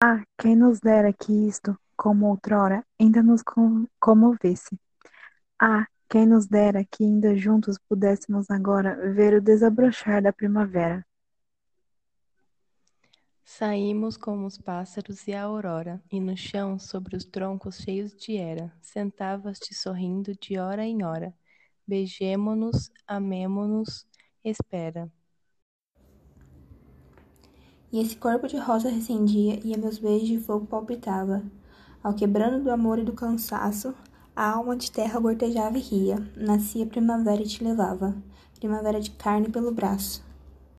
Ah, quem nos dera que isto, como outrora, ainda nos comovesse! Ah, quem nos dera que ainda juntos pudéssemos agora ver o desabrochar da primavera! Saímos como os pássaros e a aurora, e no chão, sobre os troncos cheios de era, sentavas-te sorrindo de hora em hora. Beijemo-nos, amemo-nos, espera. E esse corpo de rosa recendia, e a meus beijos de fogo palpitava. Ao quebrando do amor e do cansaço, a alma de terra gortejava e ria. Nascia primavera e te levava, primavera de carne pelo braço.